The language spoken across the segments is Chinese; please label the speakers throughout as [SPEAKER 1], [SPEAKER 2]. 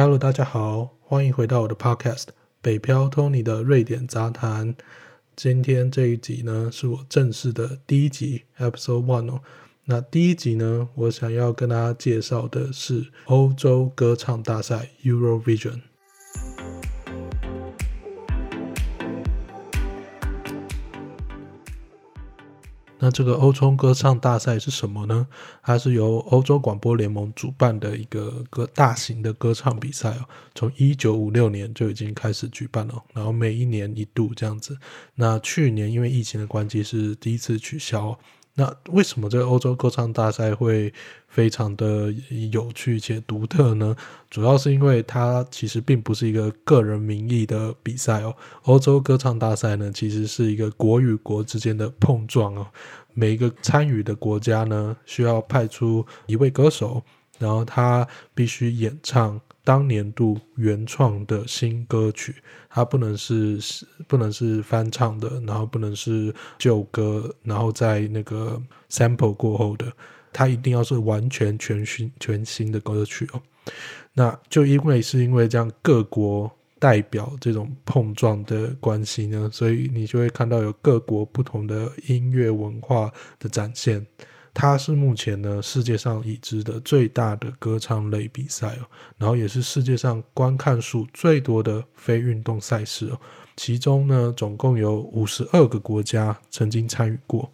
[SPEAKER 1] Hello，大家好，欢迎回到我的 Podcast《北漂 Tony 的瑞典杂谈》。今天这一集呢，是我正式的第一集 Episode One 哦。那第一集呢，我想要跟大家介绍的是欧洲歌唱大赛 Eurovision。那这个欧洲歌唱大赛是什么呢？它是由欧洲广播联盟主办的一个歌大型的歌唱比赛哦，从一九五六年就已经开始举办了，然后每一年一度这样子。那去年因为疫情的关系是第一次取消。那为什么这个欧洲歌唱大赛会非常的有趣且独特呢？主要是因为它其实并不是一个个人名义的比赛哦。欧洲歌唱大赛呢，其实是一个国与国之间的碰撞哦。每一个参与的国家呢，需要派出一位歌手，然后他必须演唱。当年度原创的新歌曲，它不能是不能是翻唱的，然后不能是旧歌，然后在那个 sample 过后的，它一定要是完全全新全新的歌曲哦。那就因为是因为这样各国代表这种碰撞的关系呢，所以你就会看到有各国不同的音乐文化的展现。它是目前呢世界上已知的最大的歌唱类比赛哦，然后也是世界上观看数最多的非运动赛事哦。其中呢，总共有五十二个国家曾经参与过。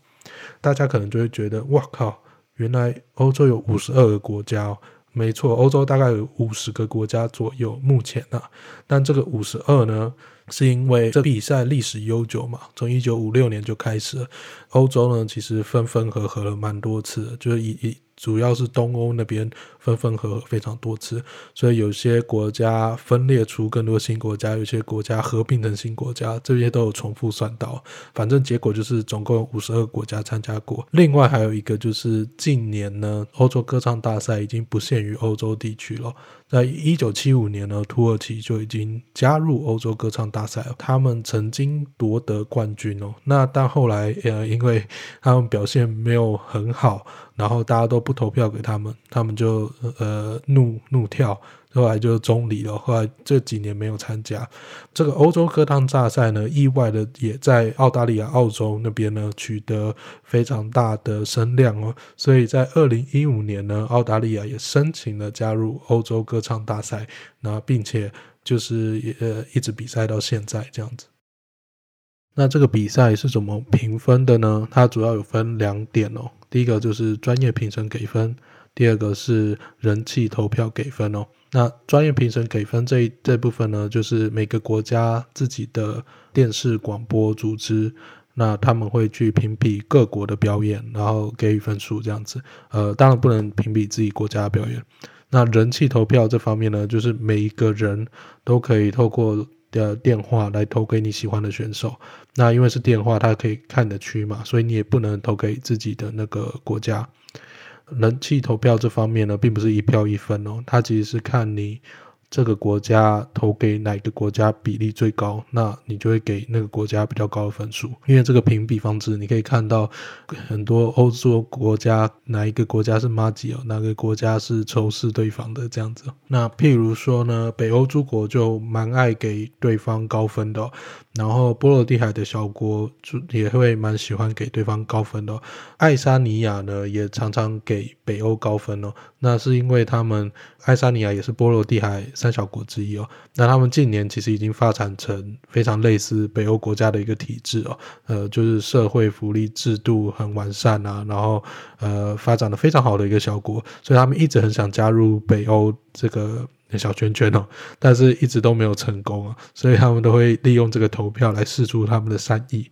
[SPEAKER 1] 大家可能就会觉得，哇靠，原来欧洲有五十二个国家哦。没错，欧洲大概有五十个国家左右，目前呢，但这个五十二呢？是因为这比赛历史悠久嘛，从一九五六年就开始了。欧洲呢，其实分分合合了蛮多次，就是以以。主要是东欧那边分分合合非常多次，所以有些国家分裂出更多新国家，有些国家合并成新国家，这些都有重复算到。反正结果就是总共五十二个国家参加过。另外还有一个就是近年呢，欧洲歌唱大赛已经不限于欧洲地区了。在一九七五年呢，土耳其就已经加入欧洲歌唱大赛了，他们曾经夺得冠军哦。那但后来呃，因为 他们表现没有很好。然后大家都不投票给他们，他们就呃怒怒跳，后来就是中离了。后来这几年没有参加这个欧洲歌唱大赛呢，意外的也在澳大利亚、澳洲那边呢取得非常大的声量哦。所以在二零一五年呢，澳大利亚也申请了加入欧洲歌唱大赛，那并且就是也呃一直比赛到现在这样子。那这个比赛是怎么评分的呢？它主要有分两点哦。第一个就是专业评审给分，第二个是人气投票给分哦。那专业评审给分这一这部分呢，就是每个国家自己的电视广播组织，那他们会去评比各国的表演，然后给予分数这样子。呃，当然不能评比自己国家的表演。那人气投票这方面呢，就是每一个人都可以透过。的电话来投给你喜欢的选手，那因为是电话，它可以看得区嘛，所以你也不能投给自己的那个国家。人气投票这方面呢，并不是一票一分哦，它其实是看你。这个国家投给哪个国家比例最高，那你就会给那个国家比较高的分数。因为这个评比方式，你可以看到很多欧洲国家哪一个国家是马吉哦，哪个国家是仇视对方的这样子。那譬如说呢，北欧诸国就蛮爱给对方高分的，然后波罗的海的小国就也会蛮喜欢给对方高分的。爱沙尼亚呢，也常常给北欧高分哦。那是因为他们爱沙尼亚也是波罗的海。三小国之一哦，那他们近年其实已经发展成非常类似北欧国家的一个体制哦，呃，就是社会福利制度很完善啊，然后呃，发展的非常好的一个小国，所以他们一直很想加入北欧这个小圈圈哦，但是一直都没有成功啊，所以他们都会利用这个投票来试出他们的善意。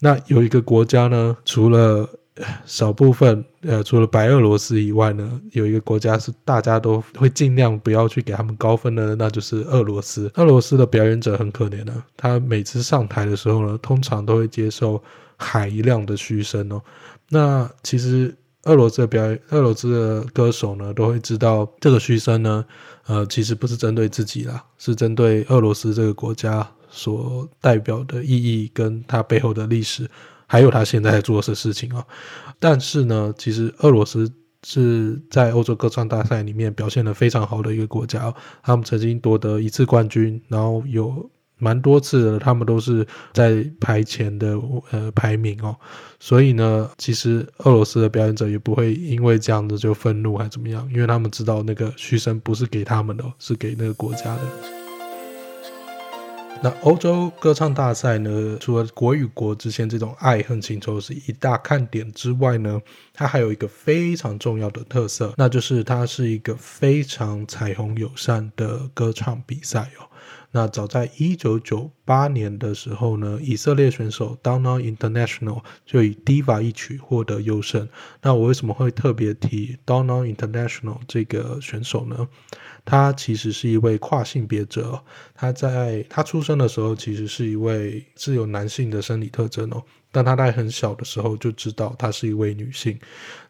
[SPEAKER 1] 那有一个国家呢，除了少部分，呃，除了白俄罗斯以外呢，有一个国家是大家都会尽量不要去给他们高分的，那就是俄罗斯。俄罗斯的表演者很可怜的，他每次上台的时候呢，通常都会接受海一样的嘘声哦。那其实俄罗斯的表演，俄罗斯的歌手呢，都会知道这个嘘声呢，呃，其实不是针对自己啦，是针对俄罗斯这个国家所代表的意义跟它背后的历史。还有他现在在做的事情啊，但是呢，其实俄罗斯是在欧洲歌唱大赛里面表现得非常好的一个国家，他们曾经夺得一次冠军，然后有蛮多次的，他们都是在排前的呃排名哦。所以呢，其实俄罗斯的表演者也不会因为这样子就愤怒还怎么样，因为他们知道那个嘘声不是给他们的，是给那个国家的。那欧洲歌唱大赛呢，除了国与国之间这种爱恨情仇是一大看点之外呢，它还有一个非常重要的特色，那就是它是一个非常彩虹友善的歌唱比赛哦。那早在一九九八年的时候呢，以色列选手 Dana International 就以 Diva 一曲获得优胜。那我为什么会特别提 Dana International 这个选手呢？他其实是一位跨性别者，他在他出生的时候其实是一位是有男性的生理特征哦，但他在很小的时候就知道她是一位女性。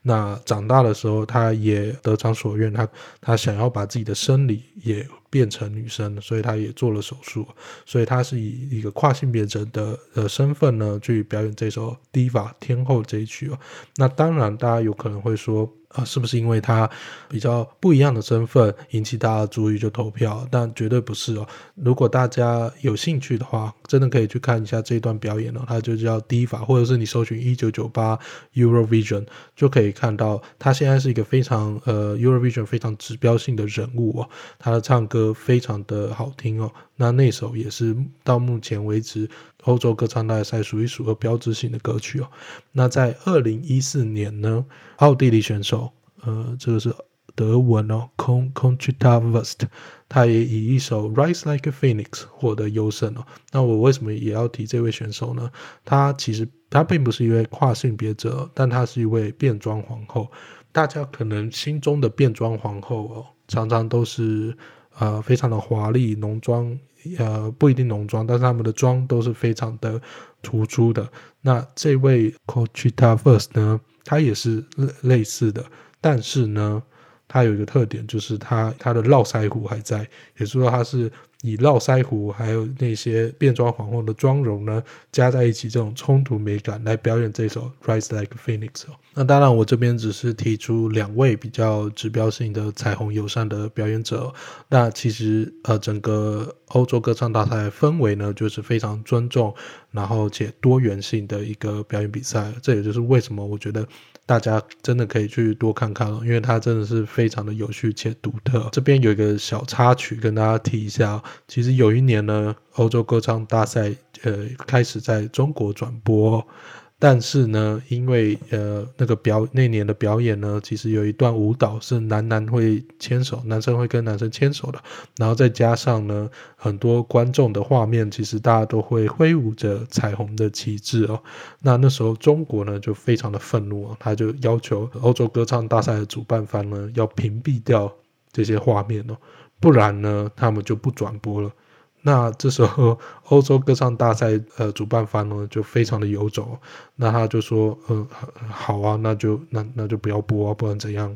[SPEAKER 1] 那长大的时候，她也得偿所愿，她她想要把自己的生理也变成女生，所以她也做了手术。所以她是以一个跨性别者的呃身份呢去表演这首《Diva 天后》这一曲哦。那当然，大家有可能会说。啊，是不是因为他比较不一样的身份引起大家注意就投票？但绝对不是哦。如果大家有兴趣的话，真的可以去看一下这段表演哦。它就叫 Diva，或者是你搜寻一九九八 Eurovision 就可以看到，他现在是一个非常呃 Eurovision 非常指标性的人物哦。他的唱歌非常的好听哦。那那首也是到目前为止欧洲歌唱大赛数一数二标志性的歌曲哦。那在二零一四年呢，奥地利选手，呃，这个是德文哦，Conchita West，他也以一首 Rise Like a Phoenix 获得优胜哦。那我为什么也要提这位选手呢？他其实他并不是一位跨性别者，但他是一位变装皇后。大家可能心中的变装皇后哦，常常都是。呃，非常的华丽，浓妆，呃，不一定浓妆，但是他们的妆都是非常的突出的。那这位 Coachita First 呢，他也是类似的，但是呢，它有一个特点，就是它它的络腮胡还在，也就是说他是。以络腮胡还有那些变装皇后的妆容呢，加在一起，这种冲突美感来表演这首《Rise Like Phoenix》。那当然，我这边只是提出两位比较指标性的彩虹友善的表演者。那其实呃，整个欧洲歌唱大赛氛围呢，就是非常尊重，然后且多元性的一个表演比赛。这也就是为什么我觉得。大家真的可以去多看看哦，因为它真的是非常的有趣且独特。这边有一个小插曲跟大家提一下，其实有一年呢，欧洲歌唱大赛呃开始在中国转播。但是呢，因为呃那个表那年的表演呢，其实有一段舞蹈是男男会牵手，男生会跟男生牵手的，然后再加上呢很多观众的画面，其实大家都会挥舞着彩虹的旗帜哦。那那时候中国呢就非常的愤怒哦，他就要求欧洲歌唱大赛的主办方呢要屏蔽掉这些画面哦，不然呢他们就不转播了。那这时候，欧洲歌唱大赛呃主办方呢就非常的游走，那他就说，嗯，好啊，那就那那就不要播啊，不然怎样？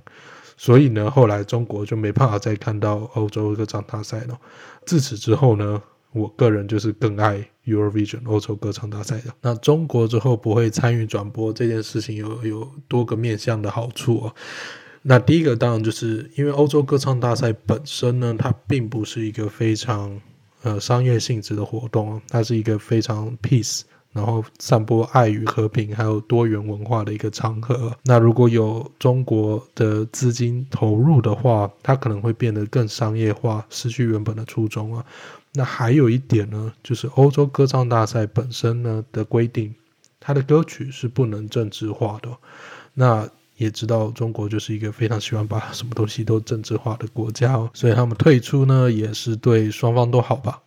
[SPEAKER 1] 所以呢，后来中国就没办法再看到欧洲歌唱大赛了。自此之后呢，我个人就是更爱 Eurovision 欧洲歌唱大赛的。那中国之后不会参与转播这件事情有有多个面向的好处哦。那第一个当然就是因为欧洲歌唱大赛本身呢，它并不是一个非常。呃，商业性质的活动，它是一个非常 peace，然后散播爱与和平，还有多元文化的一个场合。那如果有中国的资金投入的话，它可能会变得更商业化，失去原本的初衷啊。那还有一点呢，就是欧洲歌唱大赛本身呢的规定，它的歌曲是不能政治化的。那也知道中国就是一个非常喜欢把 什么东西都政治化的国家哦，所以他们退出呢也是对双方都好吧。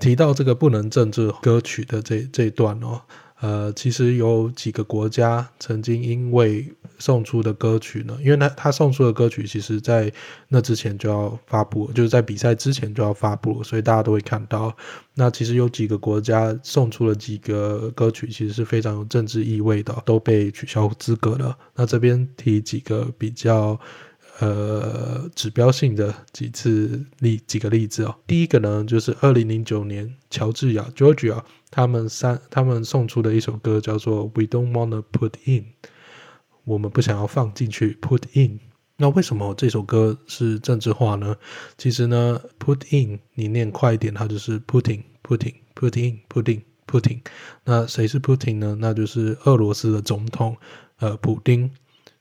[SPEAKER 1] 提到这个不能政治歌曲的这这段哦。呃，其实有几个国家曾经因为送出的歌曲呢，因为他他送出的歌曲，其实在那之前就要发布，就是在比赛之前就要发布，所以大家都会看到。那其实有几个国家送出了几个歌曲，其实是非常有政治意味的，都被取消资格了。那这边提几个比较呃指标性的几次例几个例子哦。第一个呢，就是二零零九年乔治亚 （Georgia）。他们三，他们送出的一首歌叫做《We Don't Wanna Put In》我们不想要放进去 put in。那为什么这首歌是政治化呢？其实呢，put in 你念快一点，它就是 Putin，Putin，Putin，Putin，Putin。那谁是 Putin 呢？那就是俄罗斯的总统呃普丁。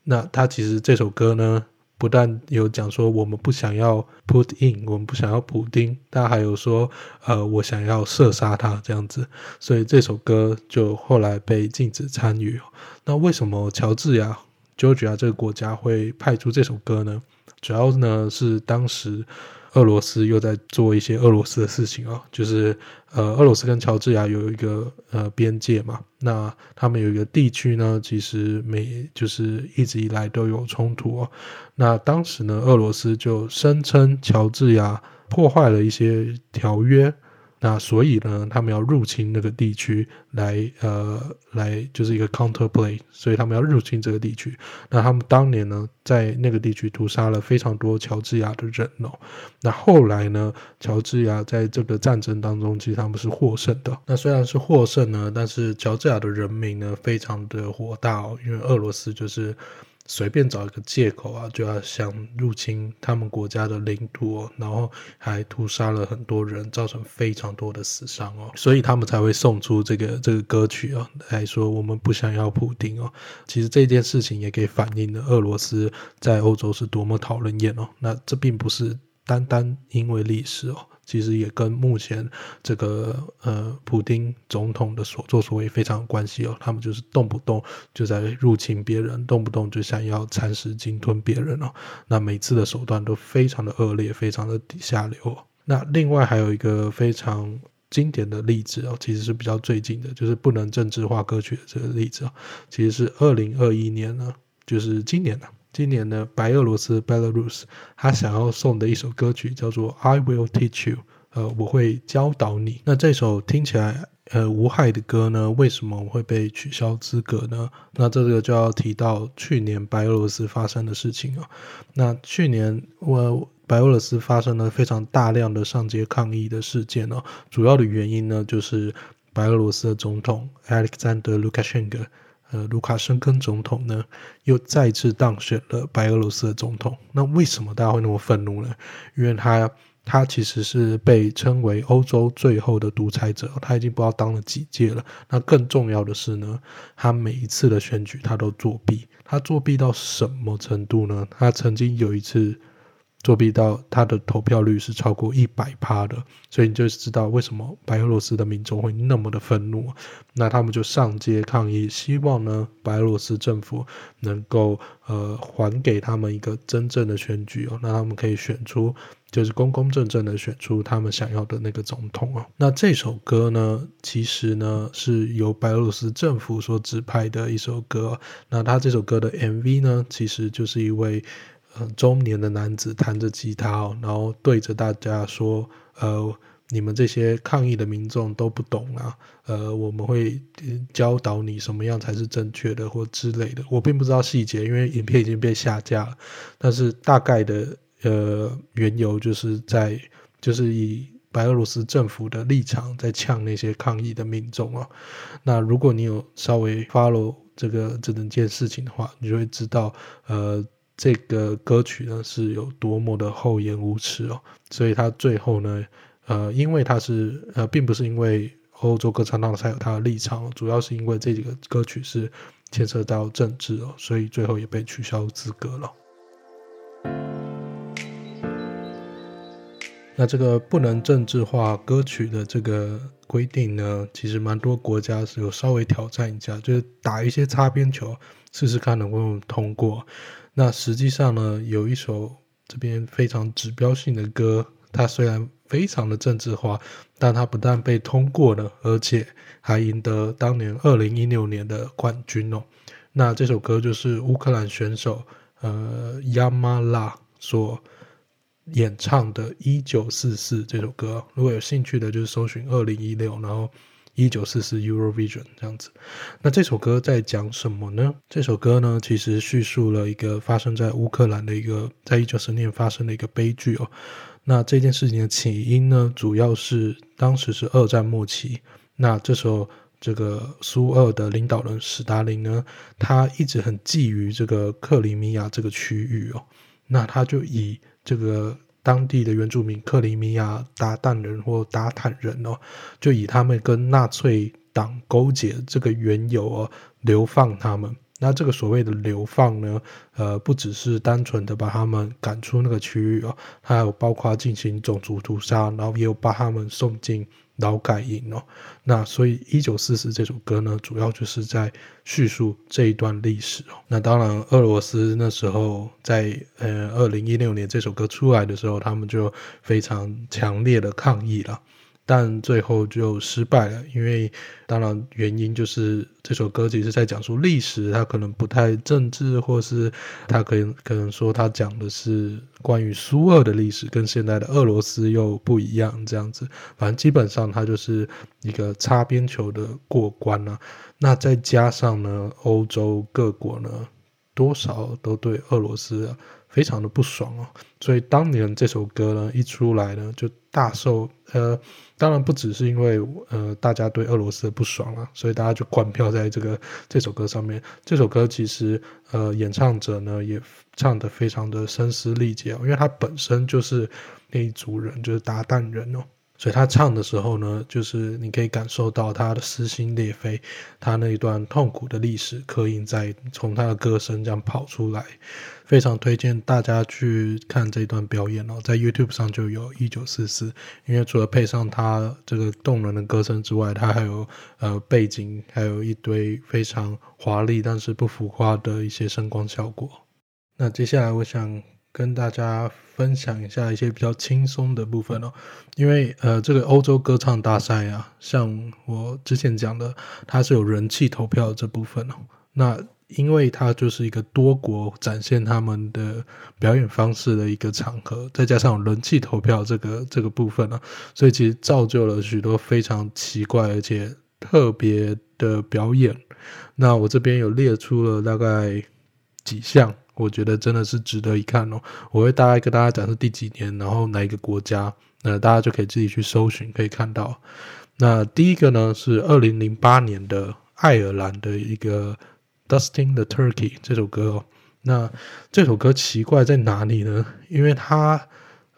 [SPEAKER 1] 那他其实这首歌呢，不但有讲说我们不想要 put in，我们不想要补丁，但还有说呃我想要射杀他这样子。所以这首歌就后来被禁止参与。那为什么乔治亚？Georgia 这个国家会派出这首歌呢？主要呢是当时俄罗斯又在做一些俄罗斯的事情啊、哦，就是呃，俄罗斯跟乔治亚有一个呃边界嘛，那他们有一个地区呢，其实每就是一直以来都有冲突哦。那当时呢，俄罗斯就声称乔治亚破坏了一些条约。那所以呢，他们要入侵那个地区来，呃，来就是一个 counterplay，所以他们要入侵这个地区。那他们当年呢，在那个地区屠杀了非常多乔治亚的人哦。那后来呢，乔治亚在这个战争当中，其实他们是获胜的。那虽然是获胜呢，但是乔治亚的人民呢，非常的火大哦，因为俄罗斯就是。随便找一个借口啊，就要想入侵他们国家的领土哦，然后还屠杀了很多人，造成非常多的死伤哦，所以他们才会送出这个这个歌曲哦，来说我们不想要普丁哦。其实这件事情也可以反映了俄罗斯在欧洲是多么讨人厌哦。那这并不是单单因为历史哦。其实也跟目前这个呃普丁总统的所作所为非常有关系哦，他们就是动不动就在入侵别人，动不动就想要蚕食鲸吞别人哦，那每次的手段都非常的恶劣，非常的底下流哦。那另外还有一个非常经典的例子哦，其实是比较最近的，就是不能政治化歌曲的这个例子哦，其实是二零二一年呢，就是今年呢。今年呢，白俄罗斯 Belarus 他想要送的一首歌曲叫做 I Will Teach You，呃，我会教导你。那这首听起来呃无害的歌呢，为什么会被取消资格呢？那这个就要提到去年白俄罗斯发生的事情哦。那去年我白俄罗斯发生了非常大量的上街抗议的事件哦，主要的原因呢就是白俄罗斯的总统 Alexander Lukashenko。呃，卢卡申科总统呢，又再次当选了白俄罗斯的总统。那为什么大家会那么愤怒呢？因为他他其实是被称为欧洲最后的独裁者，他已经不知道当了几届了。那更重要的是呢，他每一次的选举他都作弊。他作弊到什么程度呢？他曾经有一次。作弊到他的投票率是超过一百趴的，所以你就知道为什么白俄罗斯的民众会那么的愤怒。那他们就上街抗议，希望呢白俄罗斯政府能够呃还给他们一个真正的选举哦，那他们可以选出就是公公正正的选出他们想要的那个总统哦。那这首歌呢，其实呢是由白俄罗斯政府所指派的一首歌。那他这首歌的 MV 呢，其实就是一位。呃，中年的男子弹着吉他，然后对着大家说：“呃，你们这些抗议的民众都不懂啊，呃，我们会教导你什么样才是正确的或之类的。”我并不知道细节，因为影片已经被下架了。但是大概的呃缘由就是在就是以白俄罗斯政府的立场在呛那些抗议的民众啊。那如果你有稍微 follow 这个这整件事情的话，你就会知道呃。这个歌曲呢是有多么的厚颜无耻哦，所以他最后呢，呃，因为他是呃，并不是因为欧洲歌唱大赛有他的立场，主要是因为这几个歌曲是牵涉到政治哦，所以最后也被取消资格了。那这个不能政治化歌曲的这个规定呢，其实蛮多国家是有稍微挑战一下，就是打一些擦边球，试试看能不能通过。那实际上呢，有一首这边非常指标性的歌，它虽然非常的政治化，但它不但被通过了，而且还赢得当年二零一六年的冠军哦。那这首歌就是乌克兰选手呃亚马拉所演唱的《一九四四》这首歌。如果有兴趣的，就是搜寻二零一六，然后。一九四四 Eurovision 这样子，那这首歌在讲什么呢？这首歌呢，其实叙述了一个发生在乌克兰的一个，在一九四年发生的一个悲剧哦。那这件事情的起因呢，主要是当时是二战末期，那这时候这个苏俄的领导人史达林呢，他一直很觊觎这个克里米亚这个区域哦，那他就以这个当地的原住民克里米亚鞑靼人或达坦人哦，就以他们跟纳粹党勾结这个缘由哦，流放他们。那这个所谓的流放呢，呃，不只是单纯的把他们赶出那个区域哦，还有包括进行种族屠杀，然后也有把他们送进劳改营哦。那所以一九四四这首歌呢，主要就是在叙述这一段历史哦。那当然，俄罗斯那时候在呃二零一六年这首歌出来的时候，他们就非常强烈的抗议了。但最后就失败了，因为当然原因就是这首歌其实在讲述历史，它可能不太政治，或是它可能可能说它讲的是关于苏俄的历史，跟现在的俄罗斯又不一样这样子。反正基本上它就是一个擦边球的过关啊。那再加上呢，欧洲各国呢，多少都对俄罗斯。非常的不爽哦，所以当年这首歌呢一出来呢，就大受呃，当然不只是因为呃大家对俄罗斯的不爽啊，所以大家就灌票在这个这首歌上面。这首歌其实呃演唱者呢也唱得非常的声嘶力竭哦，因为他本身就是那一族人，就是鞑靼人哦。所以他唱的时候呢，就是你可以感受到他的撕心裂肺，他那一段痛苦的历史刻印在从他的歌声这样跑出来，非常推荐大家去看这段表演哦，在 YouTube 上就有一九四四，因为除了配上他这个动人的歌声之外，他还有呃背景，还有一堆非常华丽但是不浮夸的一些声光效果。那接下来我想。跟大家分享一下一些比较轻松的部分哦，因为呃，这个欧洲歌唱大赛啊，像我之前讲的，它是有人气投票这部分哦。那因为它就是一个多国展现他们的表演方式的一个场合，再加上人气投票这个这个部分呢，所以其实造就了许多非常奇怪而且特别的表演。那我这边有列出了大概几项。我觉得真的是值得一看哦！我会大概跟大家讲是第几年，然后哪一个国家，那大家就可以自己去搜寻，可以看到。那第一个呢是二零零八年的爱尔兰的一个《Dusting the Turkey》这首歌哦。那这首歌奇怪在哪里呢？因为它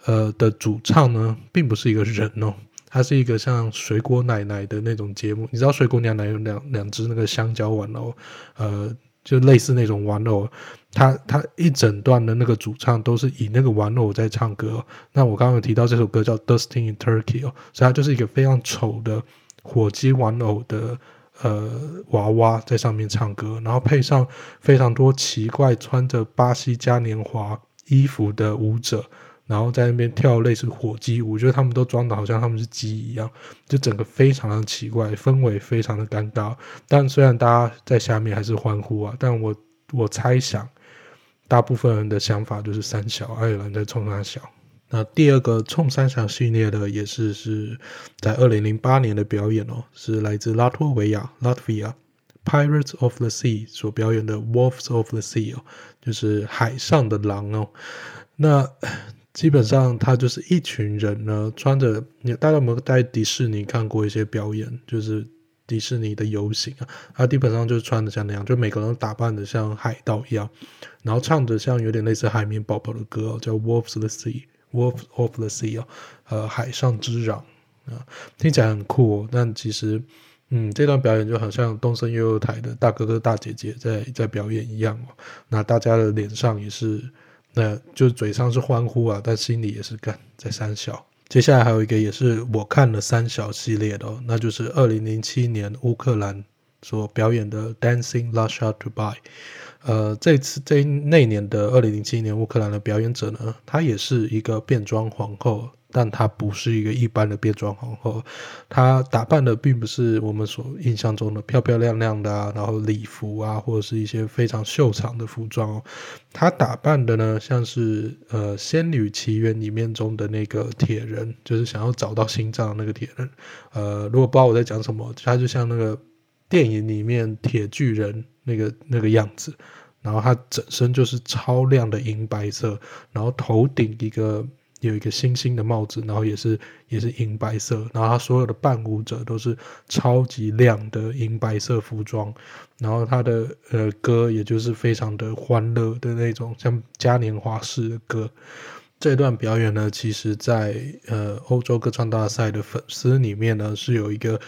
[SPEAKER 1] 呃的主唱呢并不是一个人哦，它是一个像水果奶奶的那种节目。你知道水果奶奶有两两只那个香蕉玩偶，呃。就类似那种玩偶，它它一整段的那个主唱都是以那个玩偶在唱歌。那我刚刚有提到这首歌叫《Dustin in Turkey》哦，所以它就是一个非常丑的火鸡玩偶的呃娃娃在上面唱歌，然后配上非常多奇怪穿着巴西嘉年华衣服的舞者。然后在那边跳类似火鸡舞，我觉得他们都装的好像他们是鸡一样，就整个非常的奇怪，氛围非常的尴尬。但虽然大家在下面还是欢呼啊，但我我猜想，大部分人的想法就是三小爱尔兰在冲他小。那第二个冲三小系列的也是是在二零零八年的表演哦，是来自拉脱维亚 （Latvia） Pirates of the Sea 所表演的 Wolves of the Sea 哦，就是海上的狼哦。那基本上，他就是一群人呢，穿着你大家有没有在迪士尼看过一些表演？就是迪士尼的游行啊，他基本上就穿的像那样，就每个人打扮的像海盗一样，然后唱着像有点类似海绵宝宝的歌，叫《Wolves of the Sea》，《Wolf of the Sea》哦，呃，海上之狼啊，听起来很酷哦。但其实，嗯，这段表演就好像东森悠悠台的大哥哥大姐姐在在表演一样哦。那大家的脸上也是。那就嘴上是欢呼啊，但心里也是干在三小。接下来还有一个也是我看了三小系列的哦，那就是二零零七年乌克兰所表演的《Dancing Russia Goodbye》。呃，这次这那年的二零零七年乌克兰的表演者呢，她也是一个变装皇后。但她不是一个一般的变装皇后，她打扮的并不是我们所印象中的漂漂亮亮的啊，然后礼服啊，或者是一些非常秀场的服装。她打扮的呢，像是呃《仙女奇缘》里面中的那个铁人，就是想要找到心脏的那个铁人。呃，如果不知道我在讲什么，他就像那个电影里面铁巨人那个那个样子，然后他整身就是超亮的银白色，然后头顶一个。有一个星星的帽子，然后也是也是银白色，然后他所有的伴舞者都是超级亮的银白色服装，然后他的呃歌也就是非常的欢乐的那种，像嘉年华式的歌。这段表演呢，其实在呃欧洲歌唱大赛的粉丝里面呢，是有一个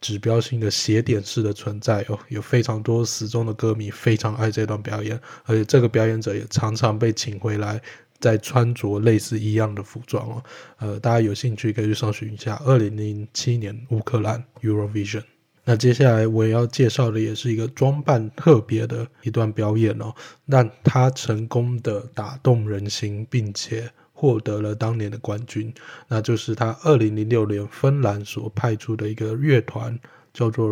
[SPEAKER 1] 指标性的斜点式的存在哦，有非常多死忠的歌迷非常爱这段表演，而且这个表演者也常常被请回来，在穿着类似一样的服装哦。呃，大家有兴趣可以去搜寻一下二零零七年乌克兰 Eurovision。那接下来我要介绍的也是一个装扮特别的一段表演哦，让他成功的打动人心，并且获得了当年的冠军，那就是他二零零六年芬兰所派出的一个乐团，叫做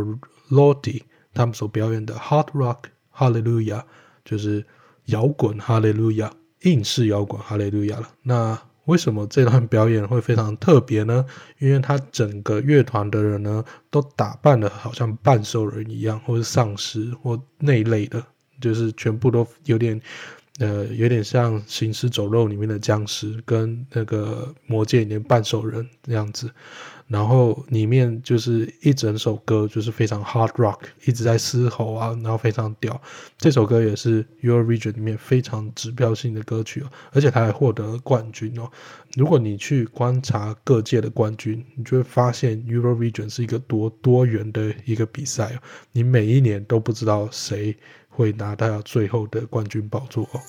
[SPEAKER 1] Lordi，他们所表演的 Hard Rock Hallelujah，就是摇滚 Hallelujah，，硬式摇滚 Hallelujah 了。那为什么这段表演会非常特别呢？因为他整个乐团的人呢，都打扮的好像半兽人一样，或是丧尸或那一类的，就是全部都有点，呃，有点像《行尸走肉》里面的僵尸，跟那个《魔戒》里面半兽人这样子。然后里面就是一整首歌，就是非常 hard rock，一直在嘶吼啊，然后非常屌。这首歌也是 Eurovision 里面非常指标性的歌曲哦，而且它还获得了冠军哦。如果你去观察各界的冠军，你就会发现 Eurovision 是一个多多元的一个比赛哦。你每一年都不知道谁会拿到最后的冠军宝座哦。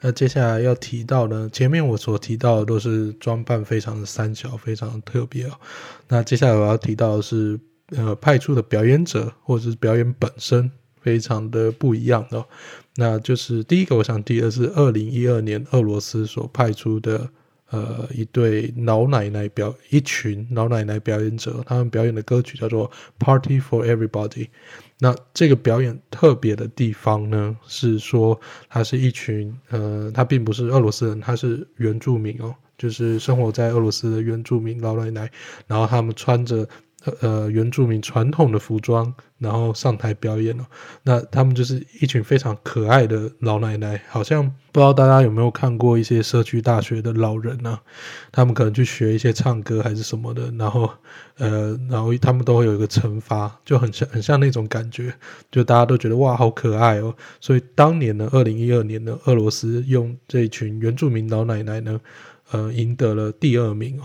[SPEAKER 1] 那接下来要提到呢，前面我所提到的都是装扮非常的三小，非常的特别哦。那接下来我要提到的是，呃，派出的表演者或者是表演本身非常的不一样的哦。那就是第一个，我想提的是二零一二年俄罗斯所派出的，呃，一对老奶奶表，一群老奶奶表演者，他们表演的歌曲叫做《Party for Everybody》。那这个表演特别的地方呢，是说他是一群呃，他并不是俄罗斯人，他是原住民哦，就是生活在俄罗斯的原住民老奶奶，然后他们穿着。呃，原住民传统的服装，然后上台表演了。那他们就是一群非常可爱的老奶奶，好像不知道大家有没有看过一些社区大学的老人呢、啊？他们可能去学一些唱歌还是什么的，然后呃，然后他们都会有一个惩罚，就很像很像那种感觉，就大家都觉得哇，好可爱哦。所以当年呢，二零一二年呢，俄罗斯用这群原住民老奶奶呢，呃，赢得了第二名哦。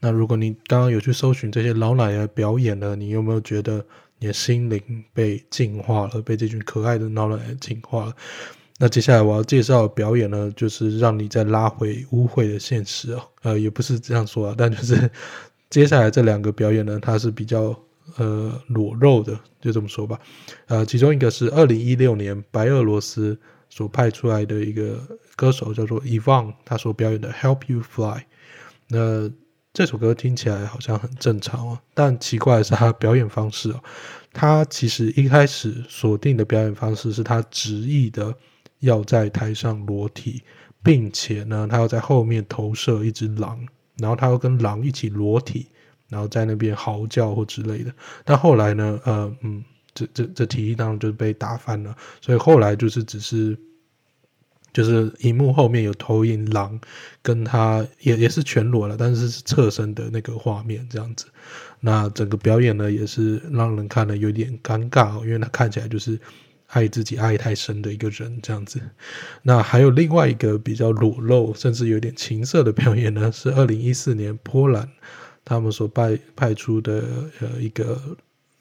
[SPEAKER 1] 那如果你刚刚有去搜寻这些老奶奶表演呢，你有没有觉得你的心灵被净化了，被这群可爱的老奶奶净化了？那接下来我要介绍表演呢，就是让你再拉回污秽的现实哦。呃，也不是这样说啊，但就是 接下来这两个表演呢，它是比较呃裸肉的，就这么说吧。呃，其中一个是二零一六年白俄罗斯所派出来的一个歌手叫做 Ivan，他所表演的《Help You Fly》。那这首歌听起来好像很正常哦，但奇怪的是他的表演方式哦，他其实一开始锁定的表演方式是他执意的要在台上裸体，并且呢，他要在后面投射一只狼，然后他要跟狼一起裸体，然后在那边嚎叫或之类的。但后来呢，呃，嗯，这这这提议当然就被打翻了，所以后来就是只是。就是荧幕后面有投影狼，跟他也也是全裸了，但是是侧身的那个画面这样子。那整个表演呢，也是让人看了有点尴尬哦，因为他看起来就是爱自己爱太深的一个人这样子。那还有另外一个比较裸露，甚至有点情色的表演呢，是二零一四年波兰他们所派派出的呃一个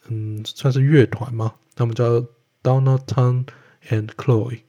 [SPEAKER 1] 嗯算是乐团嘛，他们叫 Donaton and Chloe。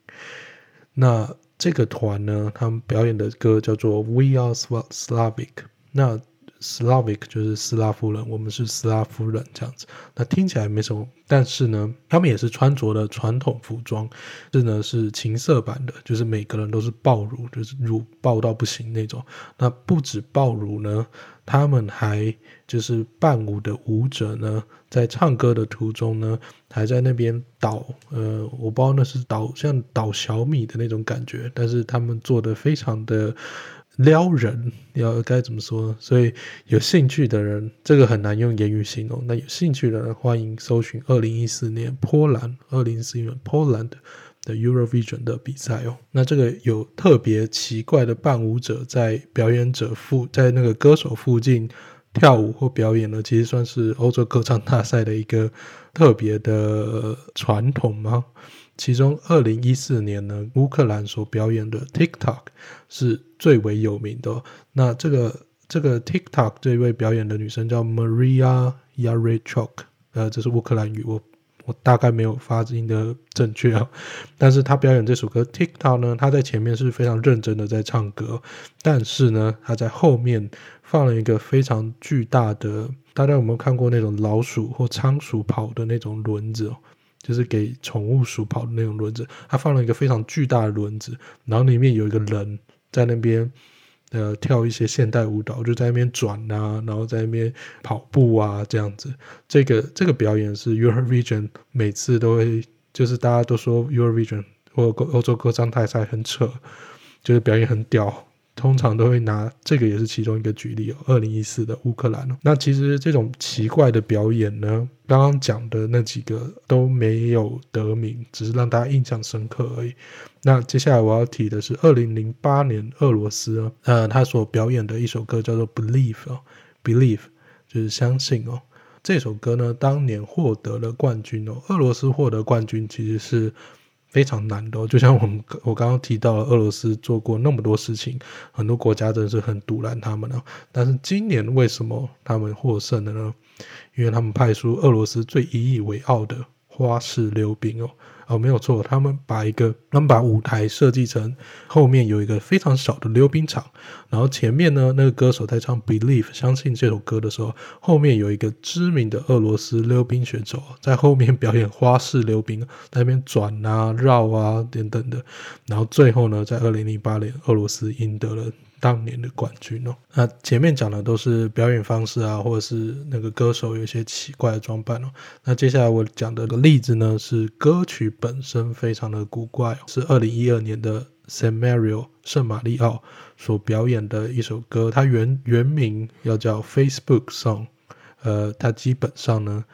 [SPEAKER 1] 那这个团呢，他们表演的歌叫做《We Are Slavic》。那 Slavic 就是斯拉夫人，我们是斯拉夫人这样子。那听起来没什么，但是呢，他们也是穿着的传统服装，这呢是情色版的，就是每个人都是爆乳，就是乳爆到不行那种。那不止爆乳呢，他们还就是伴舞的舞者呢，在唱歌的途中呢，还在那边倒，呃，我不知道那是倒像倒小米的那种感觉，但是他们做的非常的。撩人，要该怎么说？所以有兴趣的人，这个很难用言语形容。那有兴趣的人，欢迎搜寻二零一四年波兰，二零一四年 Poland 的 Eurovision 的比赛哦。那这个有特别奇怪的伴舞者在表演者附，在那个歌手附近跳舞或表演呢，其实算是欧洲歌唱大赛的一个特别的传统吗？其中，二零一四年呢，乌克兰所表演的 TikTok 是最为有名的。那这个这个 TikTok 这位表演的女生叫 Maria Yarechok，呃，这是乌克兰语，我我大概没有发音的正确啊。但是他表演这首歌 TikTok 呢，他在前面是非常认真的在唱歌，但是呢，他在后面放了一个非常巨大的，大家有没有看过那种老鼠或仓鼠跑的那种轮子？就是给宠物鼠跑的那种轮子，他放了一个非常巨大的轮子，然后里面有一个人在那边，呃，跳一些现代舞蹈，就在那边转啊，然后在那边跑步啊，这样子。这个这个表演是 Eurovision 每次都会，就是大家都说 Eurovision 或欧洲歌唱大赛很扯，就是表演很屌。通常都会拿这个也是其中一个举例哦，二零一四的乌克兰哦。那其实这种奇怪的表演呢，刚刚讲的那几个都没有得名，只是让大家印象深刻而已。那接下来我要提的是二零零八年俄罗斯，呃，他所表演的一首歌叫做 Believe 哦，Believe 就是相信哦。这首歌呢，当年获得了冠军哦。俄罗斯获得冠军其实是。非常难的，就像我们我刚刚提到了，俄罗斯做过那么多事情，很多国家真的是很阻拦他们呢。但是今年为什么他们获胜了呢？因为他们派出俄罗斯最引以为傲的花式溜冰哦。哦，没有错，他们把一个，他们把舞台设计成后面有一个非常小的溜冰场，然后前面呢，那个歌手在唱《Believe》相信这首歌的时候，后面有一个知名的俄罗斯溜冰选手在后面表演花式溜冰，在那边转啊、绕啊等等的，然后最后呢，在二零零八年，俄罗斯赢得了。当年的冠军哦，那前面讲的都是表演方式啊，或者是那个歌手有一些奇怪的装扮哦。那接下来我讲的个例子呢，是歌曲本身非常的古怪，是二零一二年的 San Mario 圣马力奥所表演的一首歌，它原原名要叫 Facebook Song，呃，它基本上呢。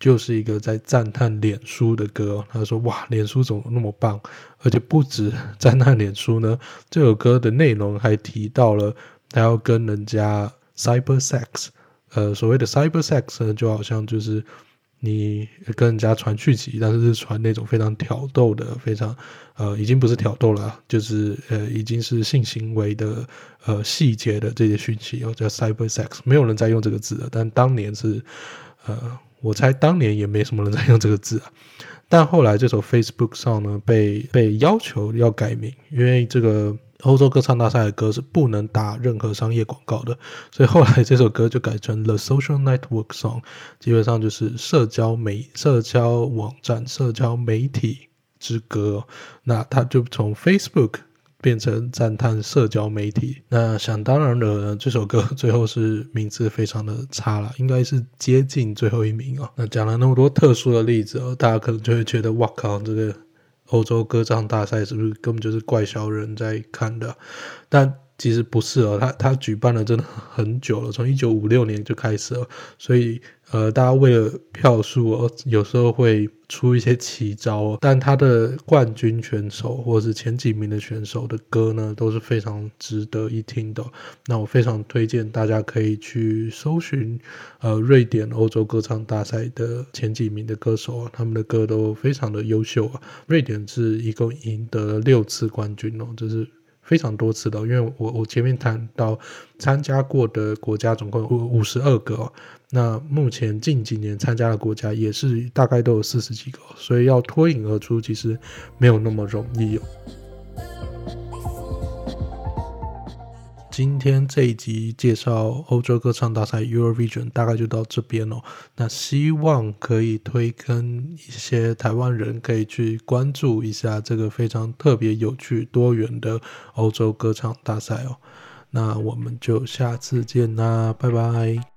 [SPEAKER 1] 就是一个在赞叹脸书的歌，他说：“哇，脸书怎么那么棒？而且不止赞叹脸书呢，这首歌的内容还提到了他要跟人家 cyber sex，呃，所谓的 cyber sex 呢，就好像就是你跟人家传讯息，但是是传那种非常挑逗的，非常呃，已经不是挑逗了，就是呃，已经是性行为的呃细节的这些讯息，哦，叫 cyber sex，没有人在用这个字了，但当年是呃。”我猜当年也没什么人在用这个字啊，但后来这首 Facebook 上呢，被被要求要改名，因为这个欧洲歌唱大赛的歌是不能打任何商业广告的，所以后来这首歌就改成 The Social Network Song，基本上就是社交媒社交网站社交媒体之歌。那它就从 Facebook。变成赞叹社交媒体，那想当然了，这首歌 最后是名字非常的差了，应该是接近最后一名哦。那讲了那么多特殊的例子，大家可能就会觉得，哇靠，这个欧洲歌唱大赛是不是根本就是怪小人在看的？但其实不是哦，他他举办了真的很久了，从一九五六年就开始了，所以。呃，大家为了票数，有时候会出一些奇招哦。但他的冠军选手或者是前几名的选手的歌呢，都是非常值得一听的。那我非常推荐大家可以去搜寻，呃，瑞典欧洲歌唱大赛的前几名的歌手啊，他们的歌都非常的优秀啊。瑞典是一共赢得了六次冠军哦，这是非常多次的。因为我我前面谈到参加过的国家总共五五十二个。那目前近几年参加的国家也是大概都有四十几个，所以要脱颖而出其实没有那么容易哦。今天这一集介绍欧洲歌唱大赛 Eurovision 大概就到这边哦。那希望可以推跟一些台湾人可以去关注一下这个非常特别、有趣、多元的欧洲歌唱大赛哦。那我们就下次见啦，拜拜。